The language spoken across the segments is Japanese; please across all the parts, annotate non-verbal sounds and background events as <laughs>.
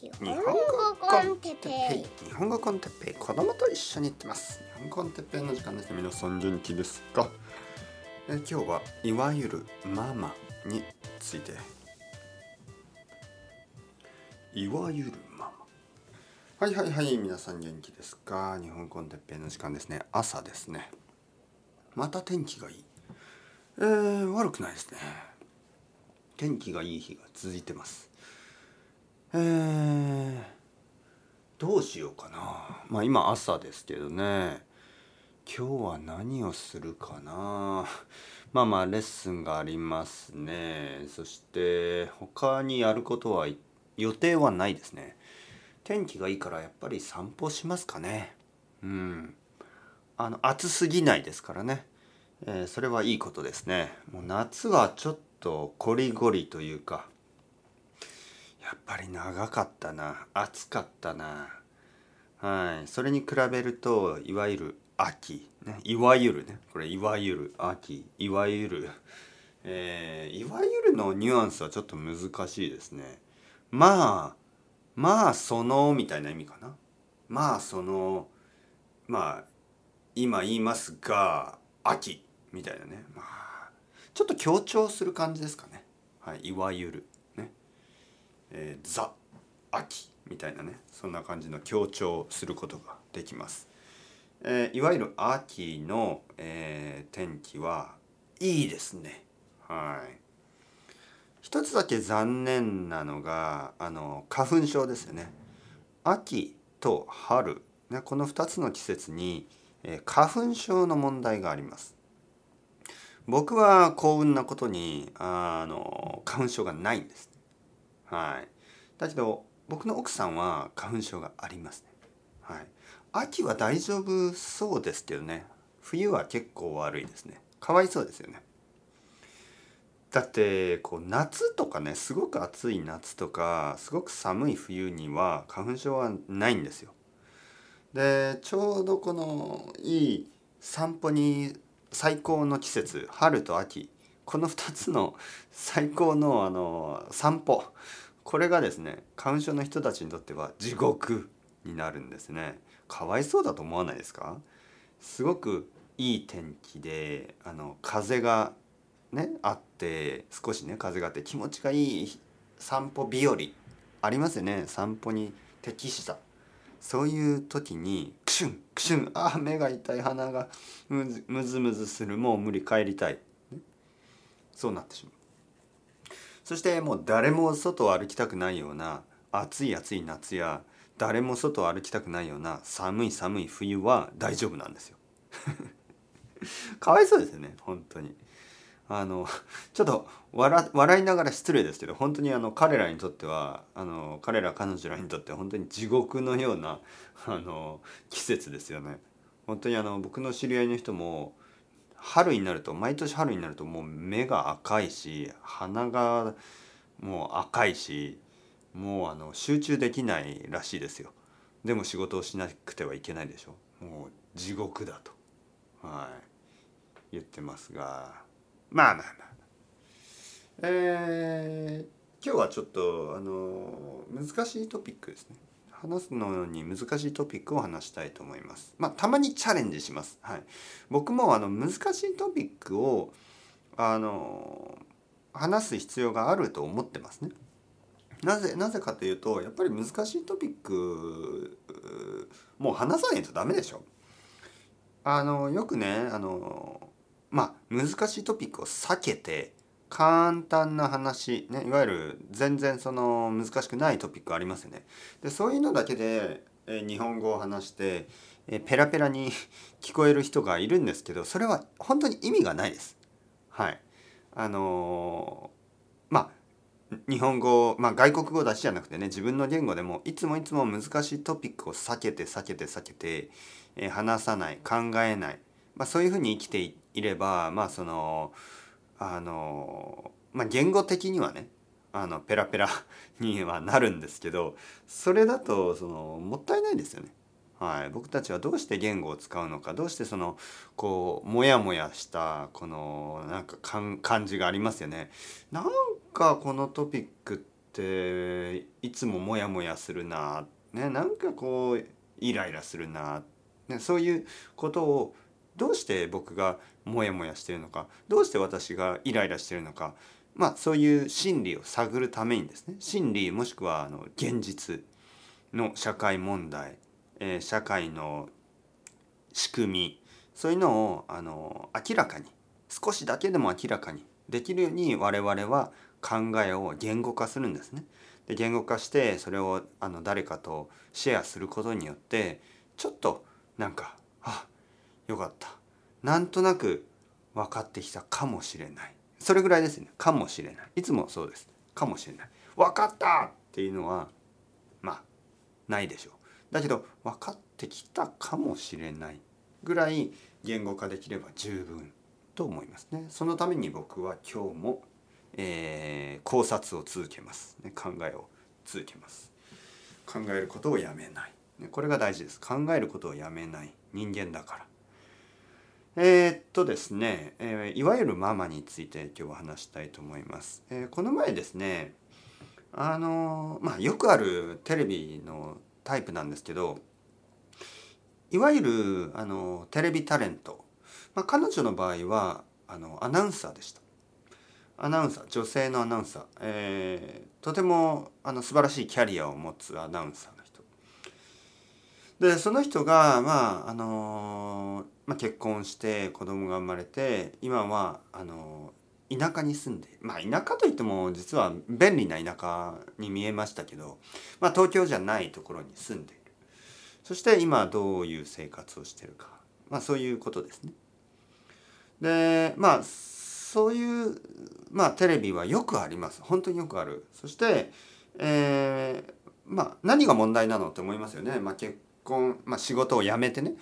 日本語コンテッペイ。日本語コンテッペイ。子供と一緒に行ってます。日本語コンテッペイの時間です。ね皆さん元気ですかえ今日はいわゆるママについていわゆるママはいはいはい皆さん元気ですか日本コンテッペイの時間ですね朝ですねまた天気がいいえー、悪くないですね天気がいい日が続いてますえ、どうしようかな。まあ今朝ですけどね。今日は何をするかな。まあまあレッスンがありますね。そして他にやることは予定はないですね。天気がいいからやっぱり散歩しますかね。うん。あの暑すぎないですからね、えー、それはいいことですね。もう夏はちょっとコリゴリというかやっぱり長かったな。暑かったな。はい。それに比べるといわゆる秋、ね、いわゆるね。これいわゆる秋。いわゆるえー、いわゆるのニュアンスはちょっと難しいですね。まあまあそのみたいな意味かな。まあそのまあ今言いますが秋みたいなね。まあちょっと強調する感じですかね。はい。いわゆる。えー、ザ秋みたいなねそんな感じの強調することができます。えー、いわゆる秋の、えー、天気はいいですね。はい。一つだけ残念なのがあの花粉症ですよね。秋と春、ね、この2つの季節に、えー、花粉症の問題があります。僕は幸運なことにあの花粉症がないんです。はい、だけど僕の奥さんは花粉症がありますね。はい、秋は大丈夫そうですけどね冬は結構悪いですねかわいそうですよね。だってこう夏とかねすごく暑い夏とかすごく寒い冬には花粉症はないんですよ。でちょうどこのいい散歩に最高の季節春と秋この2つの最高のあの散歩。これがですね花粉症の人たちにとっては地獄になるんですね。かわいそうだと思わないですか？すごくいい天気であの風がねあって少しね風があって気持ちがいい散歩日和ありますよね。散歩に適した。そういう時にクシュンクシュンあ目が痛い鼻がむずむずむずするもう無理帰りたい。そうなってしまう。そしてもう誰も外を歩きたくないような暑い暑い夏や誰も外を歩きたくないような寒い寒い冬は大丈夫なんですよ。<laughs> かわいそうですよね本当に。あのちょっと笑いながら失礼ですけど本当にあの彼らにとってはあの彼ら彼女らにとっては本当に地獄のようなあの季節ですよね。本当にあの僕の知り合いの人も春になると毎年春になるともう目が赤いし鼻がもう赤いしもうあの集中できないらしいですよ。でも仕事をしなくてはいけないでしょ。もう地獄だと。はい。言ってますが。まあまあまあ。えー、今日はちょっとあの難しいトピックですね。話すのに難しいトピックを話したいと思います。まあ、たまにチャレンジします。はい、僕もあの難しいトピックをあの話す必要があると思ってますね。なぜなぜかというとやっぱり難しいトピックもう話さないとダメでしょ。あのよくねあのまあ難しいトピックを避けて簡単な話、ね、いわゆる全然その難しくないトピックありますよね。でそういうのだけで、え日本語を話して、えペラペラに <laughs> 聞こえる人がいるんですけどそれは本当に意味がないです。はい。あのー、まあ日本語、まあ、外国語だけじゃなくてね自分の言語でもいつもいつも難しいトピックを避けて避けて避けて、え話さない考えない、まあ、そういうふうに生きていればまあそのあのまあ言語的にはねあのペラペラにはなるんですけどそれだとそのもったいないですよね。はい、僕たちはどうして言語を使うのかどうしてそのこうモヤモヤしたこのなんか感じがありますよね。なんかこのトピックってっていつもモヤモヤするな、ね、なんかこうイライラするな、ね、そういうことをどうして僕がモヤモヤしてるのかどうして私がイライラしてるのかまあそういう心理を探るためにですね心理もしくはあの現実の社会問題、えー、社会の仕組みそういうのをあの明らかに少しだけでも明らかにできるように我々は考えを言語化するんですね。で言語化してそれをあの誰かとシェアすることによってちょっとなんかあよかったなんとなく分かってきたかもしれない。それぐらいですね。かもしれない。いつもそうです。かもしれない。分かったっていうのはまあないでしょう。だけど分かってきたかもしれないぐらい言語化できれば十分と思いますね。そのために僕は今日もえー、考察を続けます、ね、考えを続けます。考えることをやめない、ね、これが大事です。考えることをやめない人間だから。えー、っとですね、えー、いわゆるママについて今日は話したいと思います、えー、この前ですねあのまあよくあるテレビのタイプなんですけどいわゆるあのテレビタレント、まあ、彼女の場合はあのアナウンサーでした。アナウンサー女性のアナウンサー、えー、とてもあの素晴らしいキャリアを持つアナウンサー。でその人がまああのまあ、結婚して子供が生まれて今はあの田舎に住んでまあ田舎といっても実は便利な田舎に見えましたけど、まあ、東京じゃないところに住んでいる。そして今どういう生活をしてるか、まあ、そういうことですね。でまあそういうまあテレビはよくあります。本当によくある。そして、えー、まあ何が問題なのって思いますよね、まあ、結婚、まあ、仕事を辞めてね。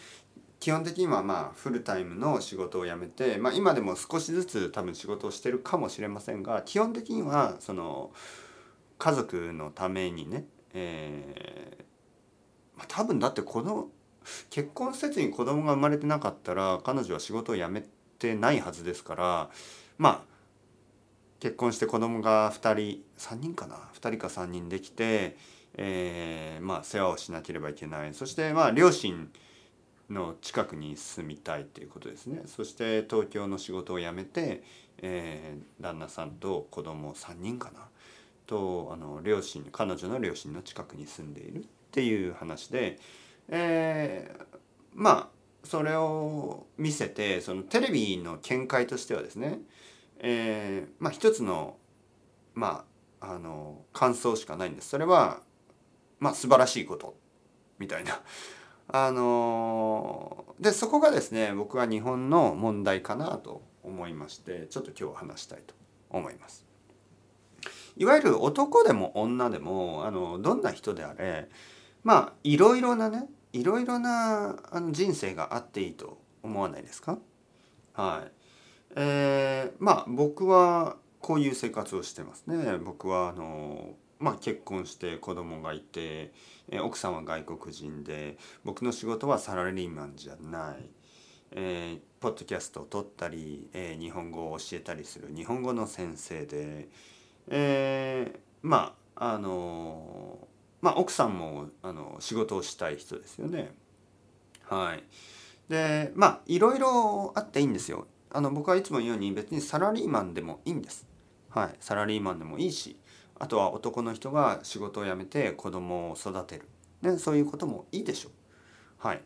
基本的にはまあフルタイムの仕事を辞めて、まあ、今でも少しずつ多分仕事をしてるかもしれませんが基本的にはその家族のためにね、えーまあ、多分だってこの結婚せずに子供が生まれてなかったら彼女は仕事を辞めてないはずですからまあ結婚して子供が2人3人かな？2人か3人できて、えー、まあ世話をしなければいけない。そしてまあ両親の近くに住みたいということですね。そして東京の仕事を辞めて、えー、旦那さんと子供3人かな。とあの両親彼女の両親の近くに住んでいるっていう話で、えー、まあそれを見せてそのテレビの見解としてはですね、えー、まあ一つのまああの感想しかないんです。それはまあ素晴らしいことみたいな。<laughs> あのでそこがですね僕は日本の問題かなと思いましてちょっと今日話したいと思います。いわゆる男でも女でもあのどんな人であれまあいろいろなねいろいろなあの人生があっていいと思わないですか？はいえー、まあ僕はこういう生活をしてますね僕はあのまあ結婚して子供がいて奥さんは外国人で僕の仕事はサラリーマンじゃない、えー、ポッドキャストを撮ったり、えー、日本語を教えたりする日本語の先生で、え、まああのまあ、奥さんもあの仕事をしたい人ですよね。はい、でまあいろいろあっていいんですよ。あの僕はいつも言うように別にサラリーマンでもいいんです。はい、サラリーマンでもいいしあとは男の人が仕事を辞めて子供を育てる、ね、そういうこともいいでしょう。はい、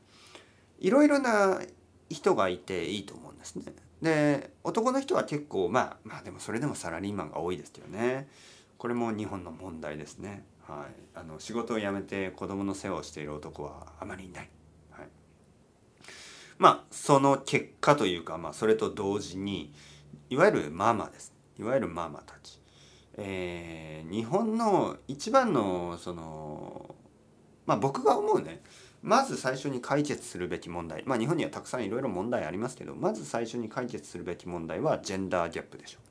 いろいろな人がいていいと思うんですね。で男の人は結構まあまあでもそれでもサラリーマンが多いですけどねこれも日本の問題ですね。はい、あの仕事を辞めて子供の世話をしている男はあまりいない。はい、まあその結果というか、まあ、それと同時にいわゆるママですいわゆるママたち。えー、日本の一番のそのまあ僕が思うねまず最初に解決するべき問題まあ日本にはたくさんいろいろ問題ありますけどまず最初に解決するべき問題はジェンダーギャップでしょう。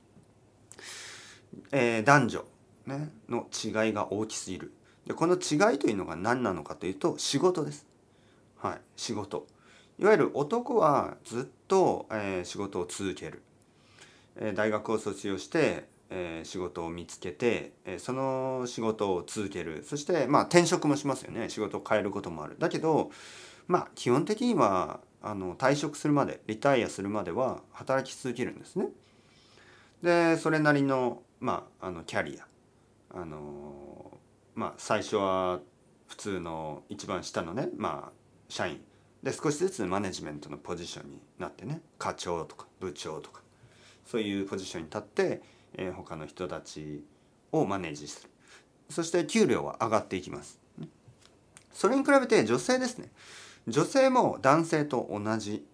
えー、男女ね、の違いが大きすぎるでこの違いというのが何なのかというと仕事です。はい、仕事いわゆる男はずっと、えー、仕事を続ける、えー、大学を卒業して、えー仕事を見つけて、えーその仕事を続ける。そしてまあ転職もしますよね。仕事を変えることもある。だけどまあ基本的にはあの退職するまでリタイアするまでは働き続けるんですね。でそれなりの,、まあ、あのキャリア。あのまあ最初は普通の一番下のね、まあ、社員。で少しずつマネジメントのポジションになってね課長とか部長とかそういうポジションに立って、えー他の人たちをマネージする。そして給料は上がっていきます。それに比べて女性ですね。女性も男性と同じ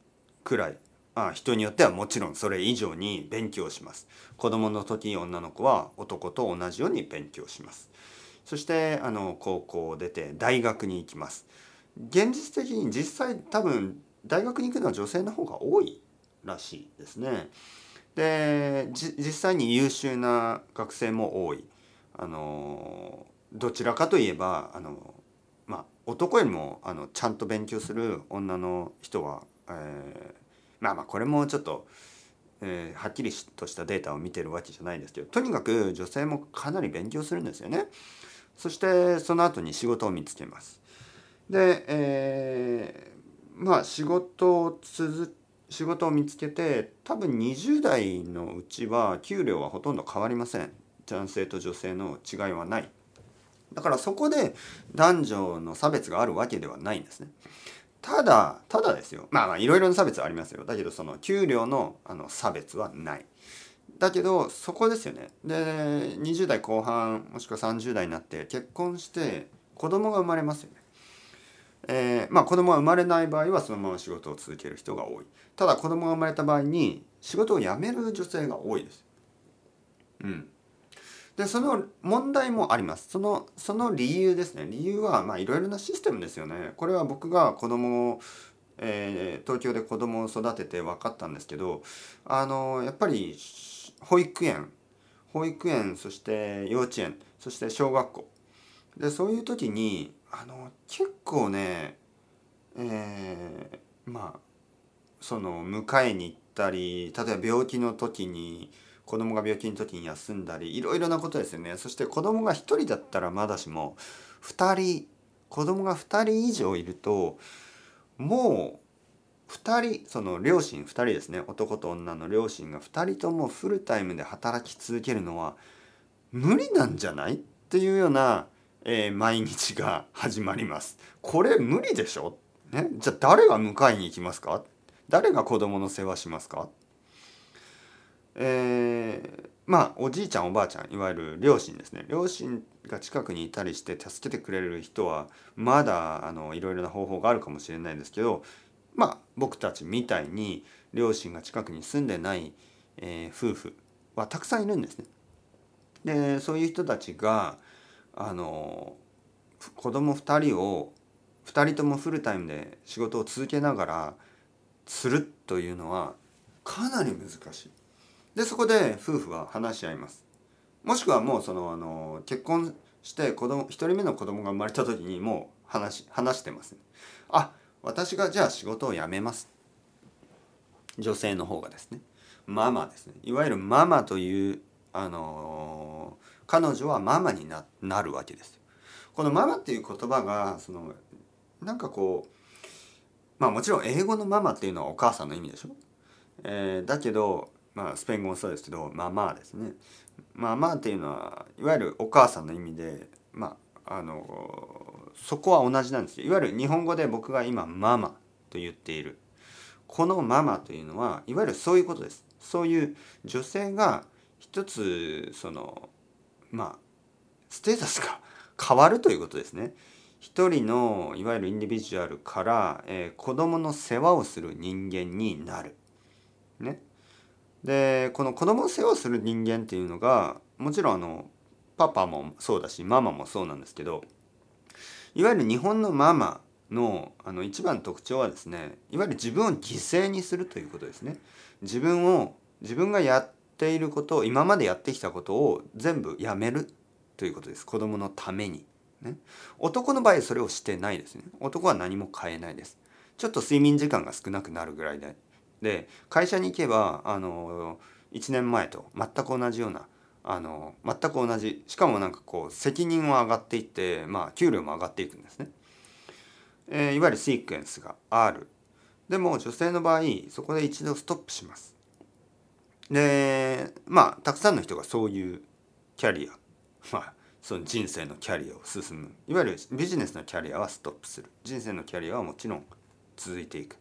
くらい。あ人によってはもちろんそれ以上に勉強します。子供の時に女の子は男と同じように勉強します。そしてあの高校を出て大学に行きます。現実的に実際多分大学に行くのは女性の方が多いらしいですね。で実際に優秀な学生も多いあのどちらかといえばあのまあ男よりもあのちゃんと勉強する女の人は、えーまあまあこれもちょっと、えーはっきりとしたデータを見てるわけじゃないですけどとにかく女性もかなり勉強するんですよね。そしてその後に仕事を見つけます。で、えーまあ仕事を続仕事を見つけて多分20代のうちは給料はほとんど変わりません。男性と女性の違いはない。だからそこで男女の差別があるわけではないんですね。ただただですよ。まあいろいろな差別はありますよ。だけどその給料のあの差別はない。だけどそこですよね。で20代後半もしくは30代になって結婚して子供が生まれますよね。えーまあ子供が生まれない場合はそのまま仕事を続ける人が多い。ただ子供が生まれた場合に仕事を辞める女性が多いです。うん。でその問題もあります。そのその理由ですね。理由はいろいろなシステムですよね。これは僕が子供を、えー東京で子供を育てて分かったんですけどあのやっぱり保育園保育園そして幼稚園そして小学校。でそういう時にあの結構ねえーまあその迎えに行ったり例えば病気の時に子供が病気の時に休んだりいろいろなことですよね。そして子供が1人だったらまだしも2人子供が2人以上いるともう2人その両親2人ですね。男と女の両親が2人ともフルタイムで働き続けるのは無理なんじゃない？っていうような、えー毎日が始まります。これ無理でしょ、ね、じゃあ誰が迎えに行きますか？誰が子供の世話しますか？えーまあおじいちゃんおばあちゃんいわゆる両親ですね。両親が近くにいたりして助けてくれる人はまだあのいろいろな方法があるかもしれないですけどまあ僕たちみたいに両親が近くに住んでない、えー夫婦はたくさんいるんですね。でそういう人たちがあの子供2人を2人ともフルタイムで仕事を続けながらするというのはかなり難しい。でそこで夫婦は話し合います。もしくはもうそのあの結婚して子供1人目の子供が生まれた時にもう話話してます、あ私がじゃあ仕事を辞めます。女性の方がですねママですねいわゆるママというあの彼女はママにななるわけです。このママっていう言葉がそのなんかこうまあもちろん英語のママっていうのはお母さんの意味でしょ？えーだけどまあスペイン語もそうですけどママですね。ママっていうのはいわゆるお母さんの意味でまああのそこは同じなんですよ。いわゆる日本語で僕が今ママと言っているこのママというのはいわゆるそういうことです。そういう女性が一つそのまあステータスが <laughs> 変わるということですね。一人のいわゆるインディビジュアルから、えー子供の世話をする人間になる。ね。でこの子供の世話をする人間っていうのがもちろんあのパパもそうだしママもそうなんですけどいわゆる日本のママのあの一番の特徴はですねいわゆる自分を犠牲にするということですね。自分を自分がやっていることを今までやってきたことを全部やめるということです。子供のために。ね、男の場合それをしてないですね。男は何も変えないです。ちょっと睡眠時間が少なくなるぐらいで。で会社に行けばあの1年前と全く同じようなあの全く同じしかもなんかこう責任は上がっていってまあ給料も上がっていくんですね、えー、いわゆるシークエンスがある。でも女性の場合そこで一度ストップします。でまあたくさんの人がそういうキャリア <laughs> まあその人生のキャリアを進む。いわゆるビジネスのキャリアはストップする。人生のキャリアはもちろん続いていく。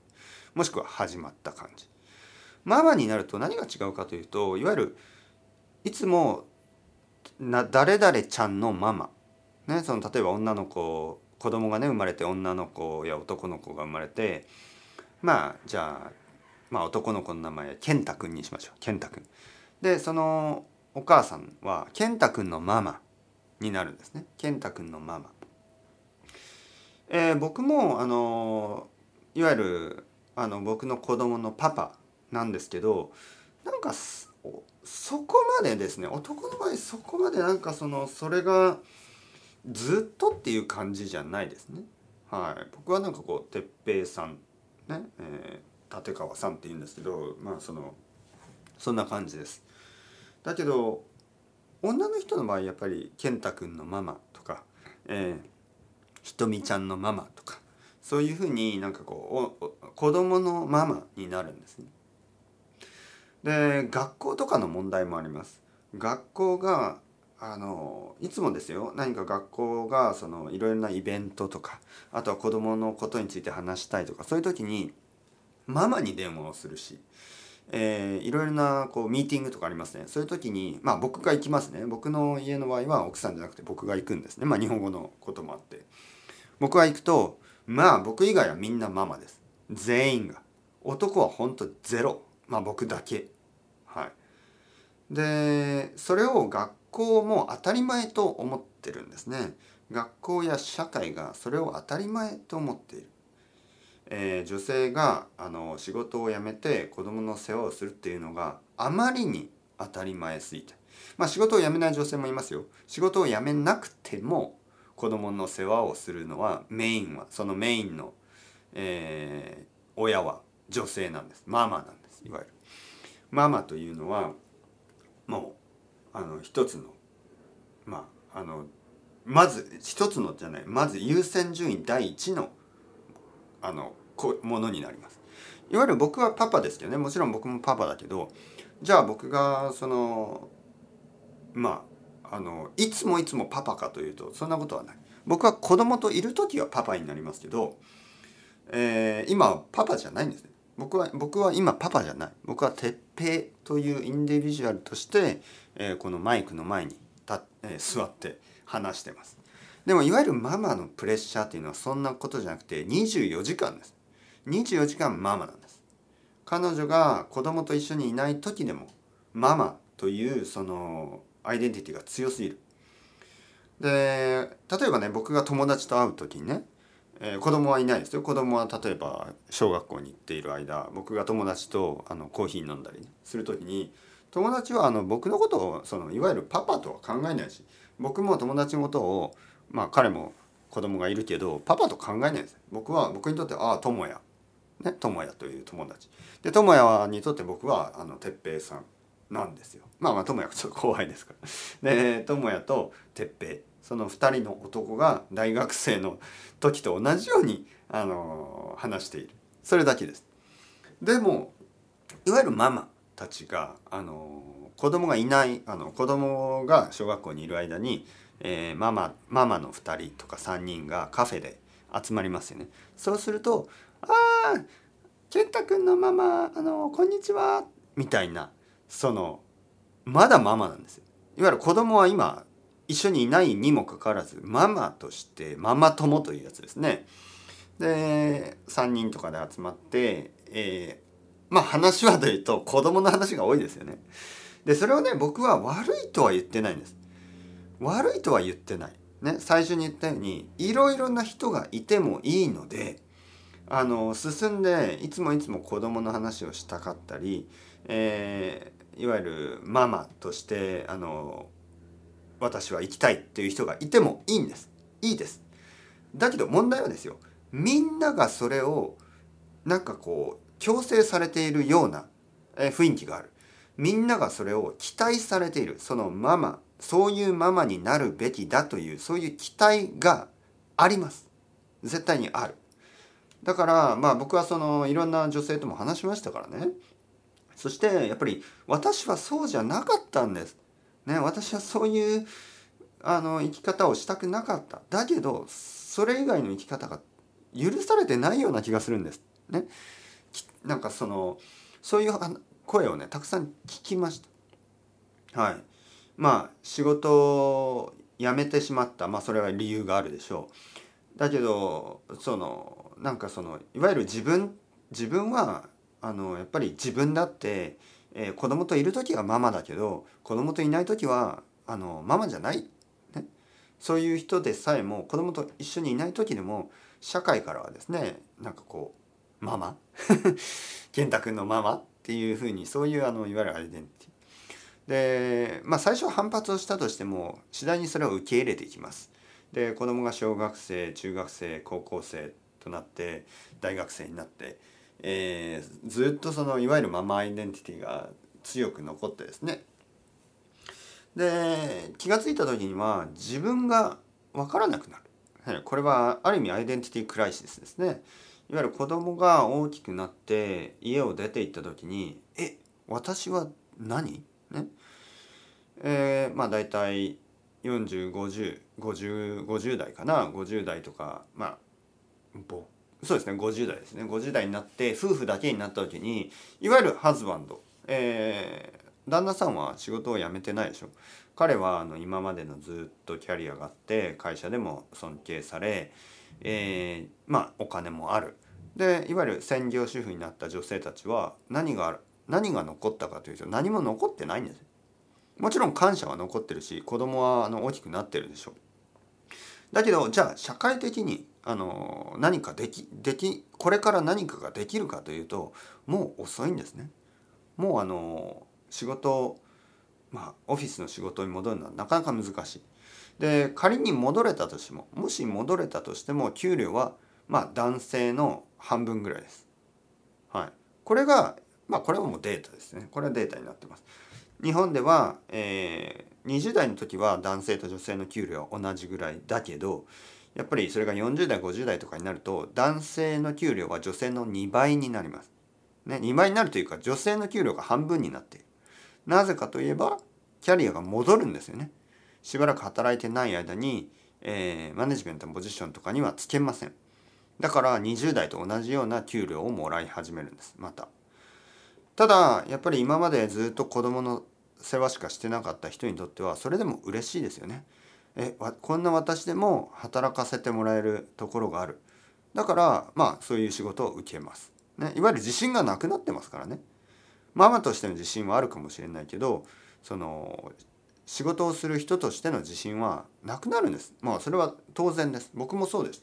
もしくは始まった感じ。ママになると何が違うかというといわゆるいつもな誰々ちゃんのママ、ね、その例えば女の子子供がね生まれて女の子や男の子が生まれてまあじゃあまあ男の子の名前は健太くんにしましょう健太くん。でそのお母さんは健太くんのママになるんですね健太くんのママ。えー、僕もあのいわゆるあの僕の子供のパパなんですけどなんかそこまでですね男の場合そこまでなんかそのそれがずっとっていう感じじゃないですね。はい、僕はなんかこう哲平さんね、えー、立川さんって言うんですけどまあそのそんな感じです。だけど女の人の場合やっぱり健太くんのママとか、えー、ひとみちゃんのママとかそういうふうになんかこう子供のママになるんですね。で学校とかの問題もあります。学校があのいつもですよ何か学校がそのいろいろなイベントとかあとは子どものことについて話したいとかそういう時にママに電話をするし、えー、いろいろなこうミーティングとかありますね。そういう時にまあ僕が行きますね。僕の家の場合は奥さんじゃなくて僕が行くんですね。まあ日本語のこともあって。僕が行くとまあ僕以外はみんなママです。全員が。男はほんとゼロ。まあ僕だけ。はい。でそれを学校も当たり前と思ってるんですね。学校や社会がそれを当たり前と思っている、えー、女性があの仕事を辞めて子供の世話をするっていうのがあまりに当たり前すぎて。まあ仕事を辞めない女性もいますよ。仕事を辞めなくても子供の世話をするのはメインはそのメインの、えー、親は女性なんです。ママなんです。いわゆる。ママというのはもうあの一つのまああのまず一つのじゃない。まず優先順位第一のあのものになります。いわゆる僕はパパですけどね。もちろん僕もパパだけどじゃあ僕がそのまああのいつもいつもパパかというとそんなことはない。僕は子供といる時はパパになりますけど、えー、今パパじゃないんですね。僕は僕は今パパじゃない。僕は鉄平というインディビジュアルとして、えー、このマイクの前に立えー、座って話してます。でもいわゆるママのプレッシャーっていうのはそんなことじゃなくて24時間です。24時間ママなんです。彼女が子供と一緒にいない時でもママというそのアイデンティティが強すぎる。で例えばね僕が友達と会う時にねえー、子供はいないですよ。子供は例えば小学校に行っている間僕が友達とあのコーヒー飲んだり、ね、する時に友達はあの僕のことをそのいわゆるパパとは考えないし僕も友達のことをまあ彼も子供がいるけどパパと考えないです。僕は僕にとってああ友也ね友也という友達。で友也にとって僕はあの哲平さんなんですよ。まあまあ友也ちょっと後輩ですから。で友也と哲平。その2人の男が大学生の時と同じようにあの話している。それだけです。でもいわゆるママたちがあの子供がいないあの子供が小学校にいる間に、えー、ママママの2人とか3人がカフェで集まりますよね。そうすると「ああ健太くんのママあのこんにちは」みたいなそのまだママなんですよ。いわゆる子供は今一緒にいないにもかかわらずママとしてママ友というやつですね。で3人とかで集まって、えー、まあ話はというと子供の話が多いですよね。でそれをね僕は悪いとは言ってないんです。悪いとは言ってない。ね、最初に言ったようにいろいろな人がいてもいいのであの進んでいつもいつも子供の話をしたかったり、えー、いわゆるママとしてあの私は行きたいっていう人がいてもいいんです。いいです。だけど問題はですよ。みんながそれをなんかこう強制されているような雰囲気がある。みんながそれを期待されている。そのママそういうママになるべきだというそういう期待があります。絶対にある。だからまあ僕はそのいろんな女性とも話しましたからね。そしてやっぱり私はそうじゃなかったんです。ね私はそういうあの生き方をしたくなかった。だけどそれ以外の生き方が許されてないような気がするんです。ね。なんかそのそういう声をねたくさん聞きました。はい。まあ仕事を辞めてしまった。まあそれは理由があるでしょう。だけどそのなんかそのいわゆる自分自分はあのやっぱり自分だって、えー、子供といる時はママだけど子供といない時はあのママじゃない、ね、そういう人でさえも子供と一緒にいない時でも社会からはですねなんかこうママ？<laughs> 健太君のママ？っていうふうにそういうあのいわゆるアイデンティティ。でまあ最初反発をしたとしても次第にそれを受け入れていきます。で子供が小学生中学生高校生となって大学生になって、えー、ずっとそのいわゆるママアイデンティティが強く残ってですね。で気が付いた時には自分が分からなくなる。これはある意味アイデンティティクライシスですね。いわゆる子供が大きくなって家を出て行った時に「え私は何?」ね。えー、まあ大体405050代かな？50代とかまあそうですね50代ですね。50代になって夫婦だけになった時にいわゆるハズバンド、えー、旦那さんは仕事を辞めてないでしょ。彼はあの今までのずっとキャリアがあって会社でも尊敬され、えー、まあお金もある。でいわゆる専業主婦になった女性たちは何が何が残ったかというと何も残ってないんですもちろん感謝は残ってるし子供はあの大きくなってるでしょ。だけどじゃあ社会的にあの何かできできこれから何かができるかというともう遅いんですね。もうあの仕事まあオフィスの仕事に戻るのはなかなか難しい。で仮に戻れたとしてももし戻れたとしても給料はまあ男性の半分ぐらいです。はい、これがまあこれはもうデータですね。これはデータになってます。日本では、えー、20代の時は男性と女性の給料は同じぐらいだけどやっぱりそれが40代50代とかになると男性の給料は女性の2倍になります。ね、2倍になるというか女性の給料が半分になっている。なぜかといえばキャリアが戻るんですよね。しばらく働いてない間に、えー、マネジメントのポジションとかにはつけません。だから20代と同じような給料をもらい始めるんです。また。ただやっぱり今までずっと子供の世話しかしてなかった人にとってはそれでも嬉しいですよね。えこんな私でも働かせてもらえるところがある。だからまあそういう仕事を受けます、ね、いわゆる自信がなくなってますからね。ママとしての自信はあるかもしれないけどその仕事をする人としての自信はなくなるんです。まあそれは当然です。僕もそうです。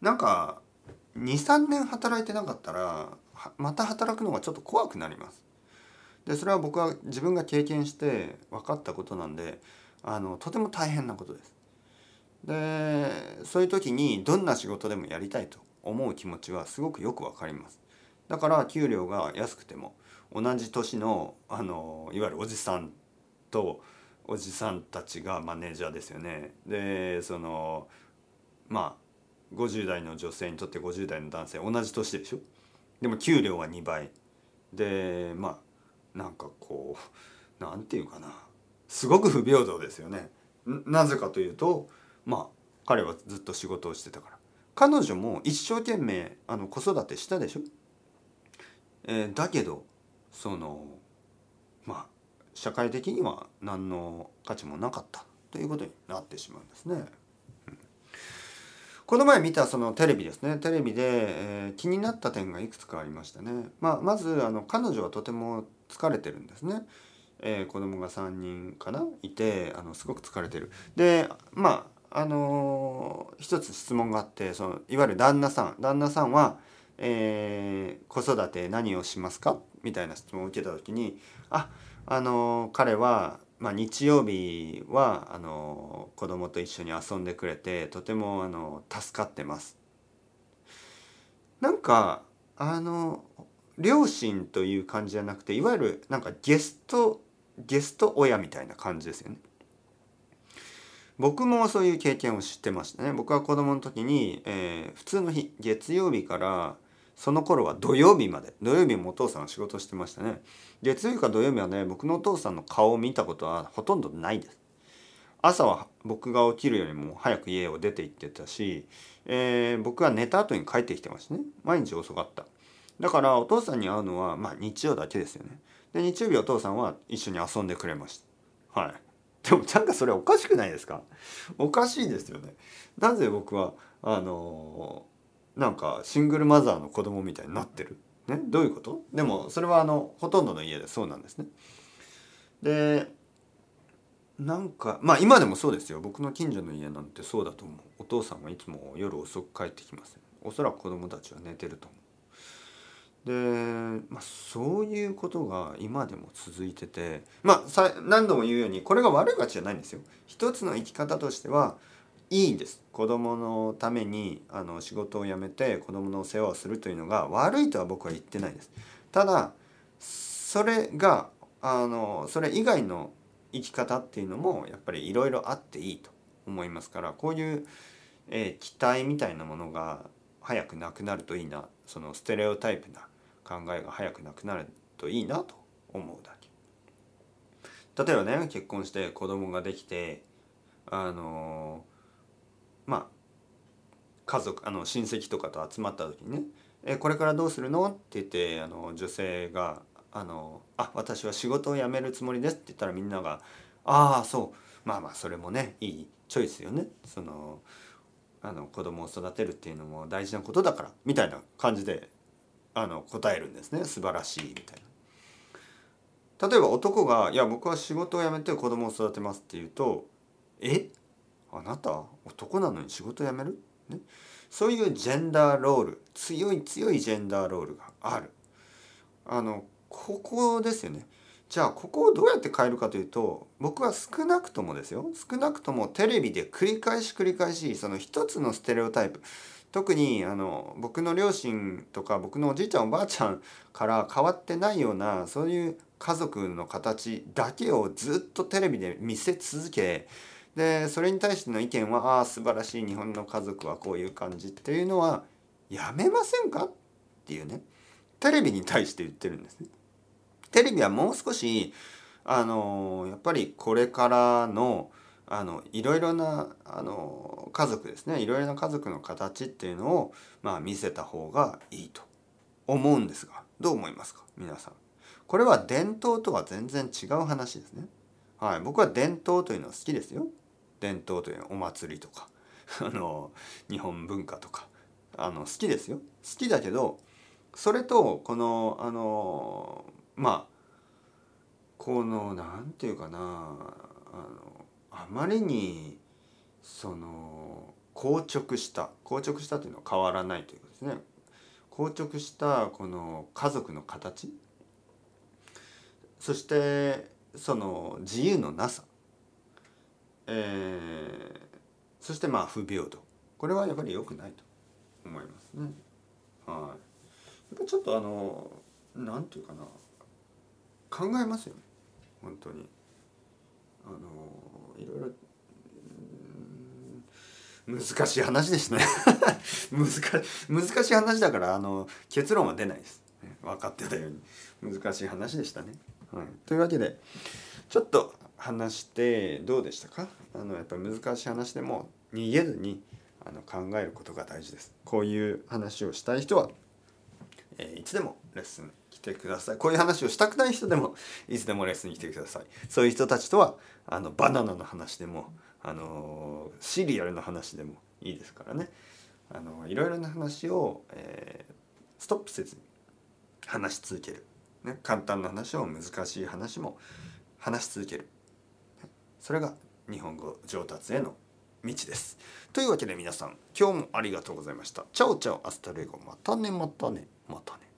なんか23年働いてなかったらまた働くのがちょっと怖くなります。でそれは僕は自分が経験して分かったことなんであのとても大変なことです。でそういう時にどんな仕事でもやりたいと思う気持ちはすごくよくわかります。だから給料が安くても同じ年のあのいわゆるおじさんとおじさんたちがマネージャーですよね。でそのまあ50代の女性にとって50代の男性同じ年でしょ？でも給料は2倍でまあなんかこうなんていうかなすごく不平等ですよねなぜかというとまあ彼はずっと仕事をしてたから彼女も一生懸命あの子育てしたでしょ、えー、だけどそのまあ社会的には何の価値もなかったということになってしまうんですね。この前見たそのテレビですねテレビで、えー、気になった点がいくつかありましたね。まあ、まずあの彼女はとても疲れてるんですね。えー、子供が3人かな？いてあのすごく疲れてる。でまああのー、一つ質問があってそのいわゆる旦那さん旦那さんは、えー、子育て何をしますか？みたいな質問を受けた時にああのー、彼は、まあ、日曜日はあのー、子供と一緒に遊んでくれてとてもあの助かってます。なんかあの両親という感じじゃなくていわゆるなんかゲストゲスト親みたいな感じですよね。僕もそういう経験を知ってましたね。僕は子供の時に、えー、普通の日月曜日からその頃は土曜日まで土曜日もお父さんは仕事してましたね。月曜日か土曜日はね僕のお父さんの顔を見たことはほとんどないです。朝は僕が起きるよりも早く家を出て行ってたし、えー、僕は寝た後に帰ってきてましたね。毎日遅かった。だからお父さんに会うのは、まあ、日曜だけですよね。で日曜日お父さんは一緒に遊んでくれました。はい。でもなんかそれおかしくないですか？おかしいですよね。なぜ僕はあのー、なんかシングルマザーの子供みたいになってる？ね、どういうこと？でもそれはあのほとんどの家でそうなんですね。でなんかまあ今でもそうですよ僕の近所の家なんてそうだと思うお父さんはいつも夜遅く帰ってきます、おそらく子供たちは寝てると思うで、まあ、そういうことが今でも続いててまあ何度も言うようにこれが悪い価値じゃないんですよ。一つの生き方としてはいいんです子供のためにあの仕事を辞めて子供の世話をするというのが悪いとは僕は言ってないです。ただそれがあのそれ以外の生き方っていうのもやっぱりいろいろあっていいと思いますからこういう、えー、期待みたいなものが早くなくなるといいなそのステレオタイプな考えが早くなくなるといいなと思うだけ。例えばね結婚して子供ができてあのまあ家族あの親戚とかと集まった時にね「えこれからどうするの?」って言ってあの女性が「あのあ私は仕事を辞めるつもりです」って言ったらみんなが「ああそう。まあまあそれもねいいチョイスよね」そのあの子供を育てるっていうのも大事なことだからみたいな感じであの答えるんですね素晴らしいみたいな。例えば男が「いや僕は仕事を辞めて子供を育てます」って言うと「え？あなた男なのに仕事辞める?」ね、そういうジェンダーロール強い強いジェンダーロールがある。あのここですよね。じゃあここをどうやって変えるかというと僕は少なくともですよ少なくともテレビで繰り返し繰り返しその一つのステレオタイプ特にあの僕の両親とか僕のおじいちゃんおばあちゃんから変わってないようなそういう家族の形だけをずっとテレビで見せ続けでそれに対しての意見は「ああ素晴らしい日本の家族はこういう感じ」っていうのはやめませんか？っていうねテレビに対して言ってるんですね。テレビはもう少しあのやっぱりこれからのあのいろいろなあの家族ですねいろいろな家族の形っていうのを、まあ、見せた方がいいと思うんですがどう思いますか？皆さん。これは伝統とは全然違う話ですね。はい、僕は伝統というのは好きですよ。伝統というのはお祭りとか <laughs> あの日本文化とかあの好きですよ。好きだけどそれとこのあのまあこの何て言うかなあのあまりにその硬直した硬直したというのは変わらないということですね。硬直したこの家族の形。そしてその自由のなさ、えー、そしてまあ不平等。これはやっぱり良くないと。思いますね。はい、やっぱちょっとあのなんていうかな。考えますよね。本当に。あのいろいろ難しい話でしたね。<laughs> 難難しい話だからあの結論は出ないです、分かってたように。難しい話でしたね、はい、というわけでちょっと話してどうでしたか？あのやっぱり難しい話でも逃げずにあの考えることが大事です。こういう話をしたい人は、えー、いつでもレッスンてくださいこういう話をしたくない人でも <laughs> いつでもレッスンに来てくださいそういう人たちとはあのバナナの話でもあのシリアルの話でもいいですからねあのいろいろな話を、えー、ストップせずに話し続ける、ね、簡単な話を難しい話も話し続けるそれが日本語上達への道です。というわけで皆さん今日もありがとうございました。 ciao ciao hasta luego またねまたねまたね。